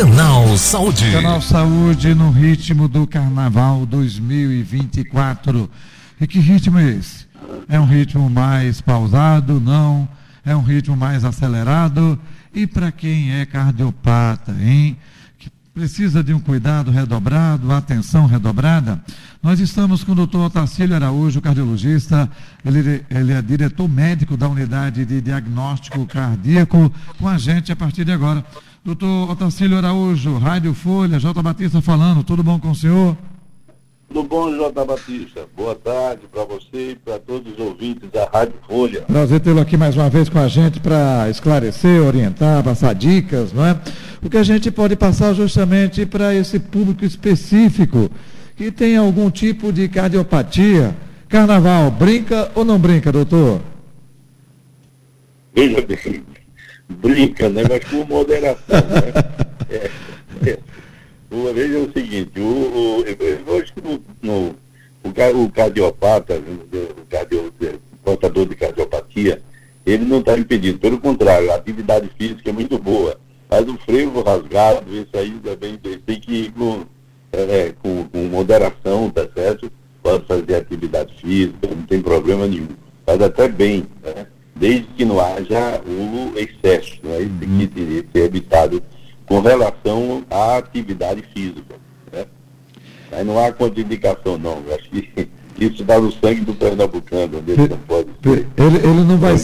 Canal Saúde. Canal Saúde no ritmo do Carnaval 2024. E que ritmo é esse? É um ritmo mais pausado? Não. É um ritmo mais acelerado? E para quem é cardiopata, hein? Que precisa de um cuidado redobrado, atenção redobrada? Nós estamos com o doutor Otacílio Araújo, cardiologista. Ele, ele é diretor médico da unidade de diagnóstico cardíaco, com a gente a partir de agora. Doutor Otacílio Araújo, Rádio Folha, J. Batista falando, tudo bom com o senhor? Tudo bom, J. Batista? Boa tarde para você e para todos os ouvintes da Rádio Folha. Prazer tê-lo aqui mais uma vez com a gente para esclarecer, orientar, passar dicas, não é? O que a gente pode passar justamente para esse público específico que tem algum tipo de cardiopatia. Carnaval, brinca ou não brinca, doutor? Veja bem, brinca, né? Mas com moderação, né? É, é. Veja o seguinte, o, o, eu acho que no, no, o, o cardiopata, o, cardio, o portador de cardiopatia, ele não está impedido, pelo contrário, a atividade física é muito boa. Mas o freio rasgado, isso aí também tem que ir com, é, com, com moderação, tá certo? Pode fazer atividade física, não tem problema nenhum. Faz até bem, né? Desde que não haja o excesso, né? isso que teria que ser evitado com relação à atividade física. Né? Aí não há contraindicação, não. Eu acho que isso dá no sangue do pernambucano, onde ele não pode ser. Ele, ele, não vai,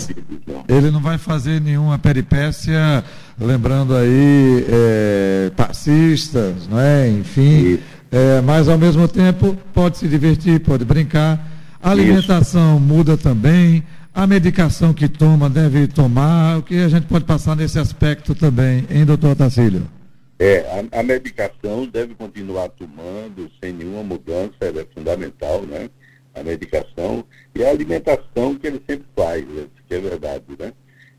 ele não vai fazer nenhuma peripécia, lembrando aí, é, passistas, não é? enfim. É, mas ao mesmo tempo pode se divertir, pode brincar. A alimentação Isso. muda também. A medicação que toma deve tomar, o que a gente pode passar nesse aspecto também, hein, doutor Tacílio? É, a, a, medicação deve continuar tomando sem nenhuma mudança, é fundamental, né? A medicação e a alimentação que ele sempre faz, né? que é verdade, né?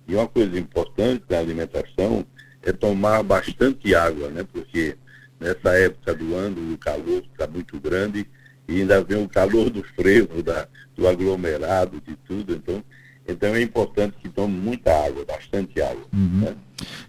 E uma coisa importante da alimentação é tomar bastante água, né? Porque nessa época do ano o calor está muito grande e ainda vem o calor do frevo, da, do aglomerado, de tudo. Então, então é importante que tome muita água, bastante água. Uhum. Né?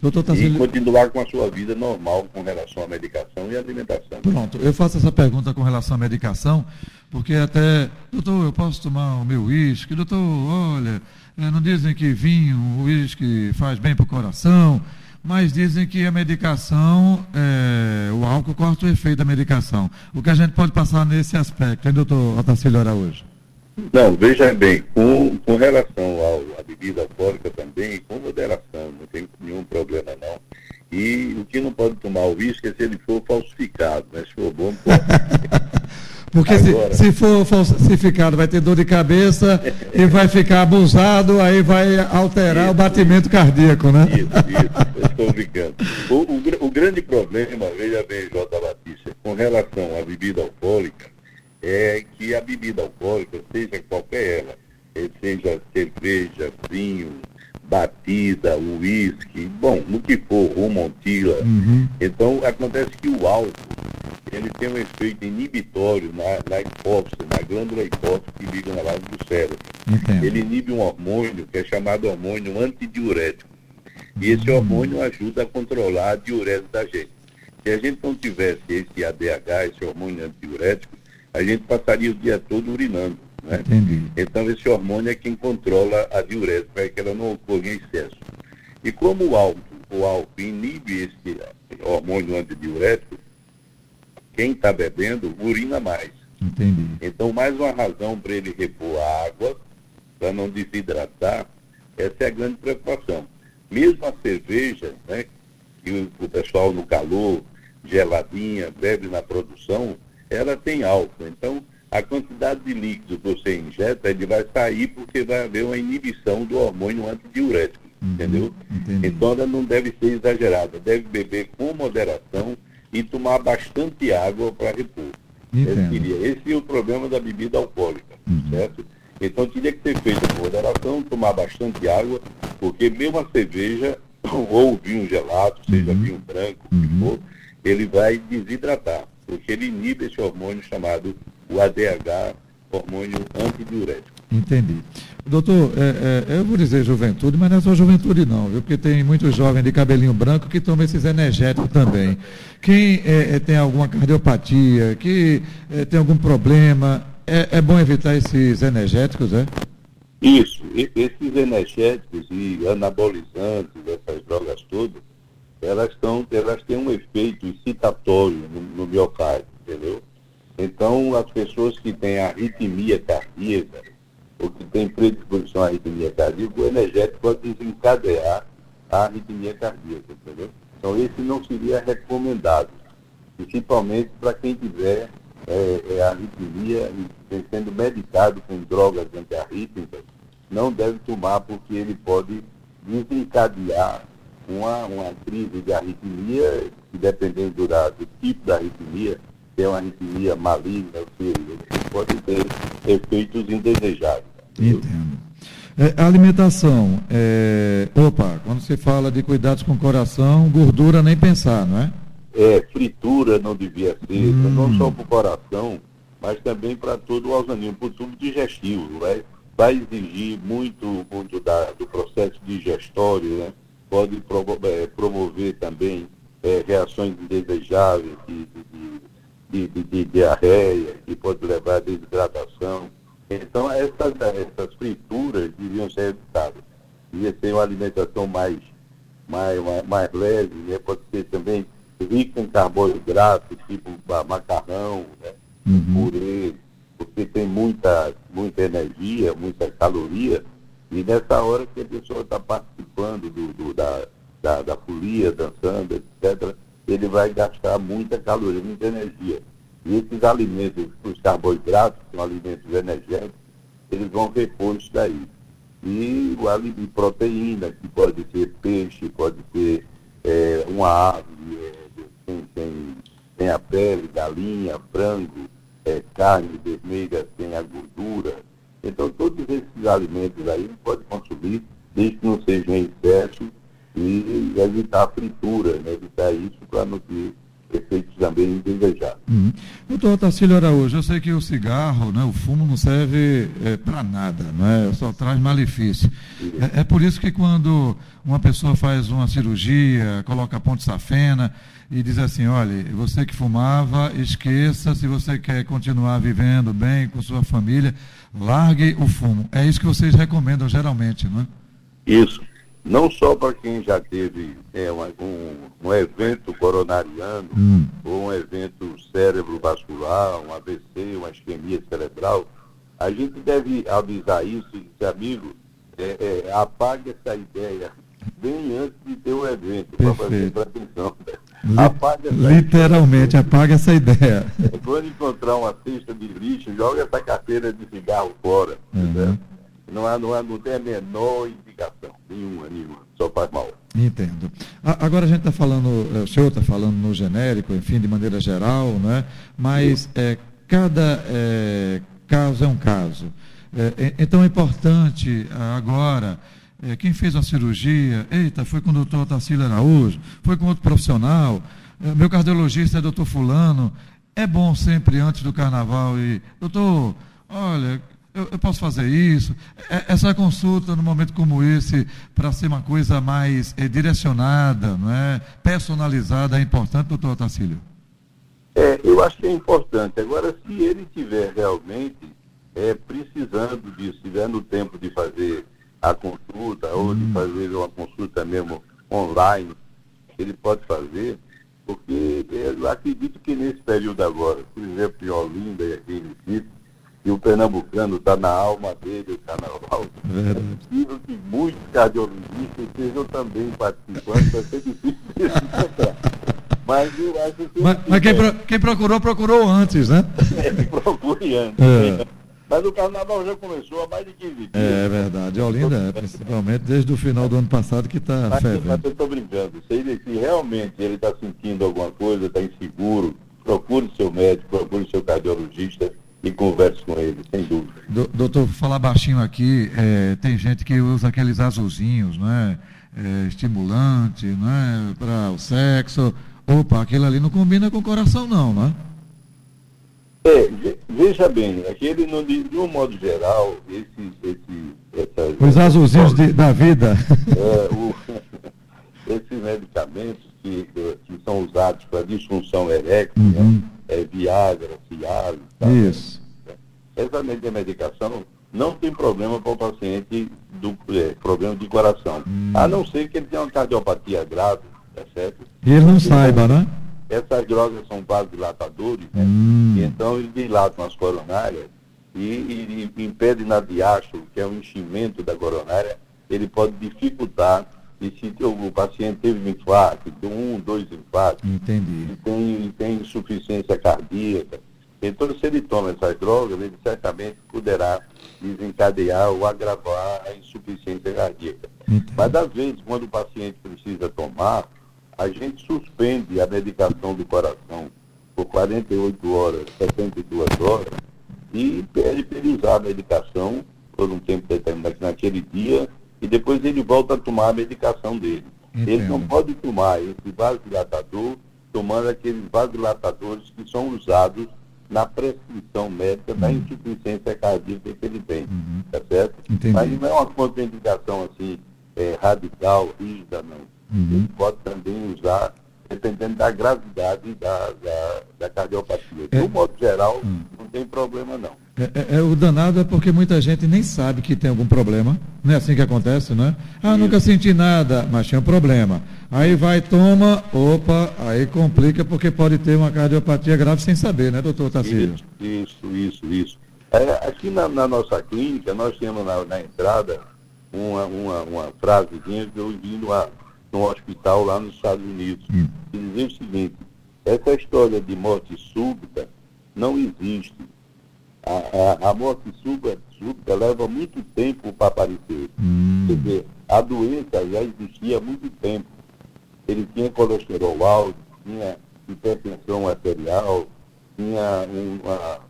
Doutor E continuar com a sua vida normal com relação à medicação e alimentação. Pronto, eu faço essa pergunta com relação à medicação, porque até, doutor, eu posso tomar o meu uísque? Doutor, olha, eh, não dizem que vinho, o uísque faz bem para o coração, mas dizem que a medicação, é, o álcool corta o efeito da medicação. O que a gente pode passar nesse aspecto, hein, doutor Otacílio Araújo? Não, veja bem, com, com relação ao, à bebida alcoólica também, com moderação, não tem nenhum problema não. E o que não pode tomar o uísque é se ele for falsificado, né? Se for bom, pode. Porque Agora... se, se, for falsificado, vai ter dor de cabeça e vai ficar abusado, aí vai alterar isso, o batimento cardíaco, né? Isso, isso, estou brincando. O, o, o, grande problema, veja bem, J. Batista, com relação à bebida alcoólica, é que a bebida alcoólica, seja qualquer ela, eh, seja cerveja, vinho, batida, uísque, bom, no que for, rumontila. Uhum. Então, acontece que o álcool, ele tem um efeito inibitório na, na hipófise, na glândula hipófise que liga na base do cérebro. Entendo. Ele inibe um hormônio que é chamado hormônio antidiurético. E esse hormônio ajuda a controlar a diurese da gente. Se a gente não tivesse esse ADH, esse hormônio antidiurético, a gente passaria o dia todo urinando. Né? Então esse hormônio é quem controla a diurese para que ela não ocorra em excesso. E como o álcool, o álcool inibe esse hormônio antidiurético, quem está bebendo urina mais. Entendi. Então, mais uma razão para ele repor a água, para não desidratar, essa é a grande preocupação. Mesmo a cerveja, né, que o pessoal no calor, geladinha, bebe na produção, ela tem álcool. Então, a quantidade de líquido que você injeta, ele vai sair porque vai haver uma inibição do hormônio antidiurético, uhum, entendeu? Entendi. Então, ela não deve ser exagerada, deve beber com moderação e tomar bastante água para repor. Esse, esse é o problema da bebida alcoólica, uhum. certo? Então, teria que ser feito com moderação, tomar bastante água, porque mesmo a cerveja ou o vinho gelado, seja uhum. vinho branco, o que uhum. for, ele vai desidratar porque ele inibe esse hormônio chamado o ADH, hormônio antidiurético. Entendi. Doutor, é, é, eu vou dizer juventude, mas não é só juventude não, viu? Porque tem muitos jovens de cabelinho branco que tomam esses energéticos também. Quem é, é tem alguma cardiopatia, que é, tem algum problema, é, é, bom evitar esses energéticos, é? Isso. Esses energéticos e anabolizantes, essas drogas todas, elas, tão, elas têm um efeito excitatório no, no miocárdio, entendeu? Então, as pessoas que têm arritmia cardíaca, ou que têm predisposição à arritmia cardíaca, o energético pode desencadear a arritmia cardíaca, entendeu? Então, esse não seria recomendado, principalmente para quem tiver é, é, arritmia e sendo medicado com drogas antiarrítmicas, não deve tomar porque ele pode desencadear uma, uma crise de arritmia, que dependendo do, do tipo da arritmia, tem uma arritmia maligna, ou seja, pode ter efeitos indesejados. Entendo. É, alimentação, é, opa, quando se fala de cuidados com o coração, gordura nem pensar, não é? É, fritura não devia ser, hum. não só para o coração, mas também para todo o organismo, para o tubo digestivo, vai, vai exigir muito, muito da, do processo digestório, né? pode é, promover também é, reações indesejáveis de, de, de, de, de diarreia, que pode levar a desidratação. Então, essas, essas frituras deviam ser evitadas. Devia ser uma alimentação mais, mais, mais, mais leve, né? pode ser também rica em carboidrato, tipo macarrão, né? uhum. purê, porque tem muita, muita energia, muita caloria, e nessa hora que a pessoa está participando do, do, da, da, da folia, dançando, etc., ele vai gastar muita caloria, muita energia. E esses alimentos, os carboidratos, que são alimentos energéticos, eles vão repor isso daí. E o alimento proteína, que pode ser peixe, pode ser é, uma ave, é, tem, tem, tem, a pele, galinha, frango, é, carne vermelha, tem a gordura. Então todos esses alimentos aí pode consumir, desde que não sejam em excesso e evitar a fritura, né? evitar isso para não ter efeitos também indesejados. Uhum. Doutor Otacílio Araújo, eu sei que o cigarro, né, o fumo não serve é, para nada, né, só traz malefício. É, é, por isso que quando uma pessoa faz uma cirurgia, coloca a ponte safena e diz assim, olha, você que fumava, esqueça, se você quer continuar vivendo bem com sua família, largue o fumo. É isso que vocês recomendam geralmente, não é? Isso não só para quem já teve é, um, um, evento coronariano, hum. ou um evento cérebro-vascular, um AVC, uma isquemia cerebral, a gente deve avisar isso e dizer, amigo, é, é, apague essa ideia bem antes de ter o evento, para fazer atenção. Apague Literalmente, ideia. apaga essa ideia. Quando encontrar uma cesta de lixo, joga essa carteira de cigarro fora. Uhum. Não, há, não, há, não tem a menor indicação, nenhuma, nenhuma, só faz mal. Entendo. agora a gente está falando, é, o senhor está falando no genérico, enfim, de maneira geral, né? mas é, cada é, caso é um caso. É, então é importante agora, é, quem fez a cirurgia, eita, foi com o doutor Tarsila Araújo, foi com outro profissional, é, meu cardiologista é doutor fulano, é bom sempre antes do carnaval e, doutor, olha, eu, eu, posso fazer isso. É, essa consulta, num momento como esse, para ser uma coisa mais é, direcionada, não é? personalizada, é importante, doutor Otacílio? É, eu acho que é importante. Agora, se ele tiver realmente é, precisando disso, estiver no tempo de fazer a consulta, hum. ou de hum. fazer uma consulta mesmo online, ele pode fazer, porque eu acredito que nesse período agora, por exemplo, em Olinda e aqui em Recife, e o pernambucano está na alma dele, o carnaval. É possível que muitos cardiologistas estejam também participando, vai ser difícil encontrar. Mas eu acho que. Mas, mas quem, pro, quem, procurou, procurou antes, né? É, procure antes. É. Mas o carnaval já começou há mais de 15 dias. É, é verdade. Olinda é, principalmente desde o final do ano passado que está fervendo. Mas eu estou brincando. Se, ele, se realmente ele está sentindo alguma coisa, está inseguro, procure seu médico, procure seu cardiologista e converse com ele, sem dúvida. doutor, vou falar baixinho aqui, é, tem gente que usa aqueles azulzinhos, não é? estimulante, não é? Para o sexo. Opa, aquele ali não combina com o coração não, não é? É, veja bem, aquele, no, de um modo geral, esse, esse, essa, os azulzinhos de, da vida. É, o, esses medicamentos que, que são usados para disfunção erétil, uhum. né? É, Viagra, Cialis. Isso. Essa medicação não tem problema para o paciente do é, problema de coração. Hum. A não ser que ele tenha uma cardiopatia grave, tá certo? E ele não saiba, né? Essas drogas são vasodilatadores, né? Hum. E então eles dilatam as coronárias e, e, e impedem na diástole, que é o enchimento da coronária, ele pode dificultar e se o paciente teve um infarto, um, dois infartos, Entendi. E tem, tem insuficiência cardíaca, então se ele toma essas drogas, ele certamente poderá desencadear ou agravar a insuficiência cardíaca. Entendi. Mas às vezes, quando o paciente precisa tomar, a gente suspende a medicação do coração por 48 horas, 72 horas, e pede para ele usar a medicação por um tempo determinado naquele dia e depois ele volta a tomar a medicação dele. Entendo. Ele não pode tomar esse vasodilatador tomando aqueles vasodilatadores que são usados na prescrição médica uhum. da insuficiência cardíaca que ele tem, uhum. tá certo? Entendi. Mas não é uma contraindicação assim, é, radical, rígida, não. Uhum. Ele pode também usar dependendo da gravidade da, da, da cardiopatia. É. De um modo geral, hum. não tem problema não. É, é, é, o danado é porque muita gente nem sabe que tem algum problema. Não é assim que acontece, não é? Ah, Isso. nunca senti nada, mas tinha um problema. Aí vai, toma, opa, aí complica porque pode ter uma cardiopatia grave sem saber, né, doutor Tarcísio? Isso, isso, isso. isso. É, aqui na, na, nossa clínica, nós temos na, na entrada uma, uma, uma frasezinha que eu vi numa, num hospital lá nos Estados Unidos, hum. que dizia o seguinte, essa história de morte súbita não existe a, a, a morte súbita, súbita leva muito tempo para aparecer. Hum. Quer dizer, a doença já existia há muito tempo. Ele tinha colesterol alto, tinha hipertensão arterial, tinha uma,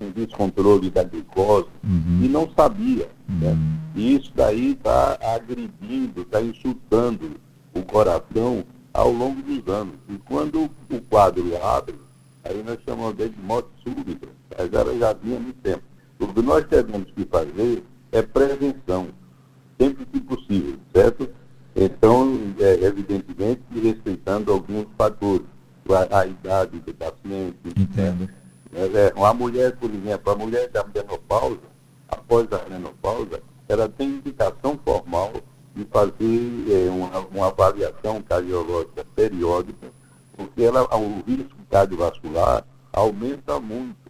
um descontrole da glicose uhum. e não sabia. Né? Uhum. E isso daí está agredindo, está insultando o coração ao longo dos anos. E quando o quadro abre, aí nós chamamos de morte súbita mas ela já vinha há muito tempo. O que nós temos que fazer é prevenção, sempre que possível, certo? Então, é, evidentemente, respeitando alguns fatores, a, a idade do paciente. Entendo. Né? É, uma mulher, por exemplo, a mulher da menopausa, após a menopausa, ela tem indicação formal de fazer é, uma, uma avaliação cardiológica periódica, porque ela, o risco cardiovascular aumenta muito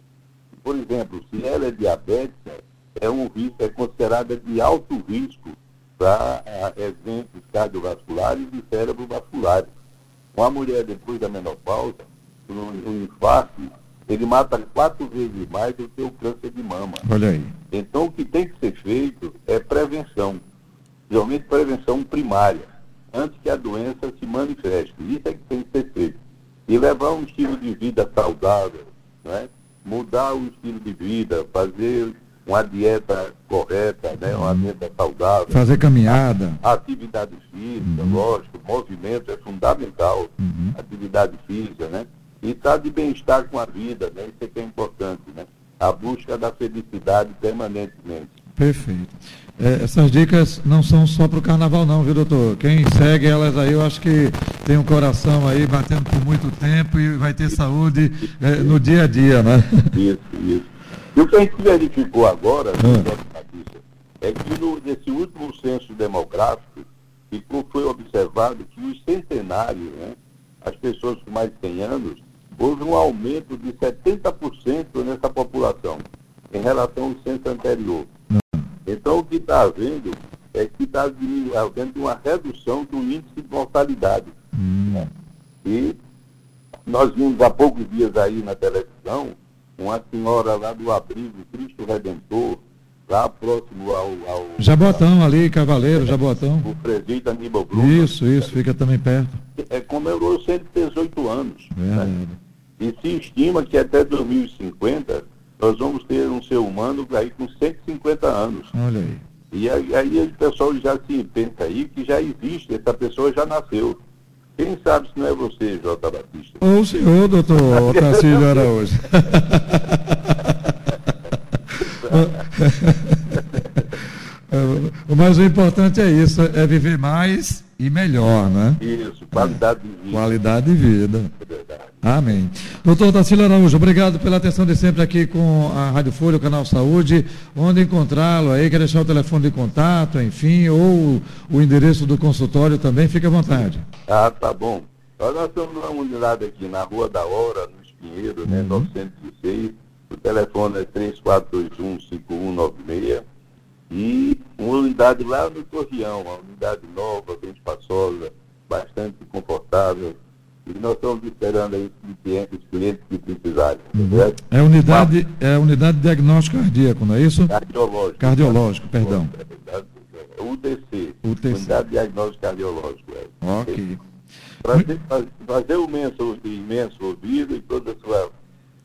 por exemplo, se ela é diabética, é um é considerada de alto risco para eventos cardiovasculares e cérebro vasculares. Uma mulher depois da menopausa, um infarto, ele mata quatro vezes mais do que o câncer de mama. Olha aí. Então o que tem que ser feito é prevenção. Geralmente prevenção primária, antes que a doença se manifeste. Isso é que tem que ser feito. E levar um estilo de vida saudável, não é? Mudar o estilo de vida, fazer uma dieta correta, né? uma uhum. dieta saudável. Fazer caminhada. Atividade física, uhum. lógico, movimento é fundamental, uhum. atividade física, né? E estar tá de bem-estar com a vida, né? Isso é que é importante, né? A busca da felicidade permanentemente. Perfeito. É, essas dicas não são só para o carnaval não, viu, doutor? Quem segue elas aí, eu acho que tem um coração aí batendo por muito tempo e vai ter saúde é, no dia a dia, né? Isso, isso. E o que a gente verificou agora, ah. é que no, nesse último censo demográfico, e foi observado que os centenários, né, as pessoas com mais de 100 anos, houve um aumento de 70% nessa população em relação ao censo anterior. Então, o que está havendo é que está havendo uma redução do índice de mortalidade. Hum. Né? E nós vimos há poucos dias aí na televisão uma senhora lá do abrigo Cristo Redentor, lá próximo ao. ao Jabotão ali, Cavaleiro, Jabotão. O presídio Aníbal Bruno. Isso, isso, fica também perto. É, comemorou 118 anos. Né? E se estima que até 2050 nós vamos ter um ser humano aí com 150 anos. Olha aí. E aí, aí o pessoal já se pensa aí que já existe, essa pessoa já nasceu. Quem sabe se não é você, J. Batista? Ou o senhor, doutor Otacílio Araújo. Mas o importante é isso, é viver mais e melhor, né? Isso, qualidade de vida. Qualidade de vida. Amém. Doutor Tacílio Araújo, obrigado pela atenção de sempre aqui com a Rádio Folha, o Canal Saúde. Onde encontrá-lo aí? Quer deixar o telefone de contato, enfim, ou o endereço do consultório também, fique à vontade. Ah, tá bom. Nós estamos numa unidade aqui na Rua da Hora, no Espinheiro, né, uhum. 906. O telefone é 3421-5196. E uma unidade lá no Torreão, uma unidade nova, bem espaçosa, bastante confortável. E nós estamos esperando aí os clientes, os clientes que precisarem. Uhum. É unidade, é unidade de diagnóstico cardíaco, não é isso? Cardiológico. Cardiológico, perdão. UTC. UTC. Unidade de diagnóstico cardiológico. É. Ok. Prazer, fazer o imenso, imenso ouvido e toda a sua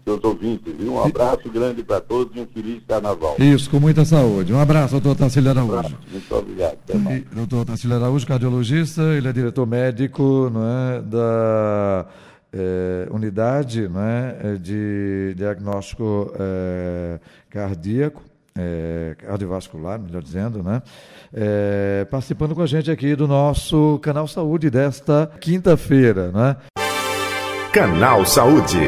seus ouvintes. Viu? Um abraço grande para todos e um feliz carnaval. Isso, com muita saúde. Um abraço, doutor Tarsílio Araújo. Um abraço, muito obrigado. Até mais. E, doutor Tarsílio Araújo, cardiologista, ele é diretor médico não é, da é, unidade não é, de diagnóstico é, cardíaco. É, cardiovascular, melhor dizendo, né? É, participando com a gente aqui do nosso Canal Saúde desta quinta-feira, né? Canal Saúde.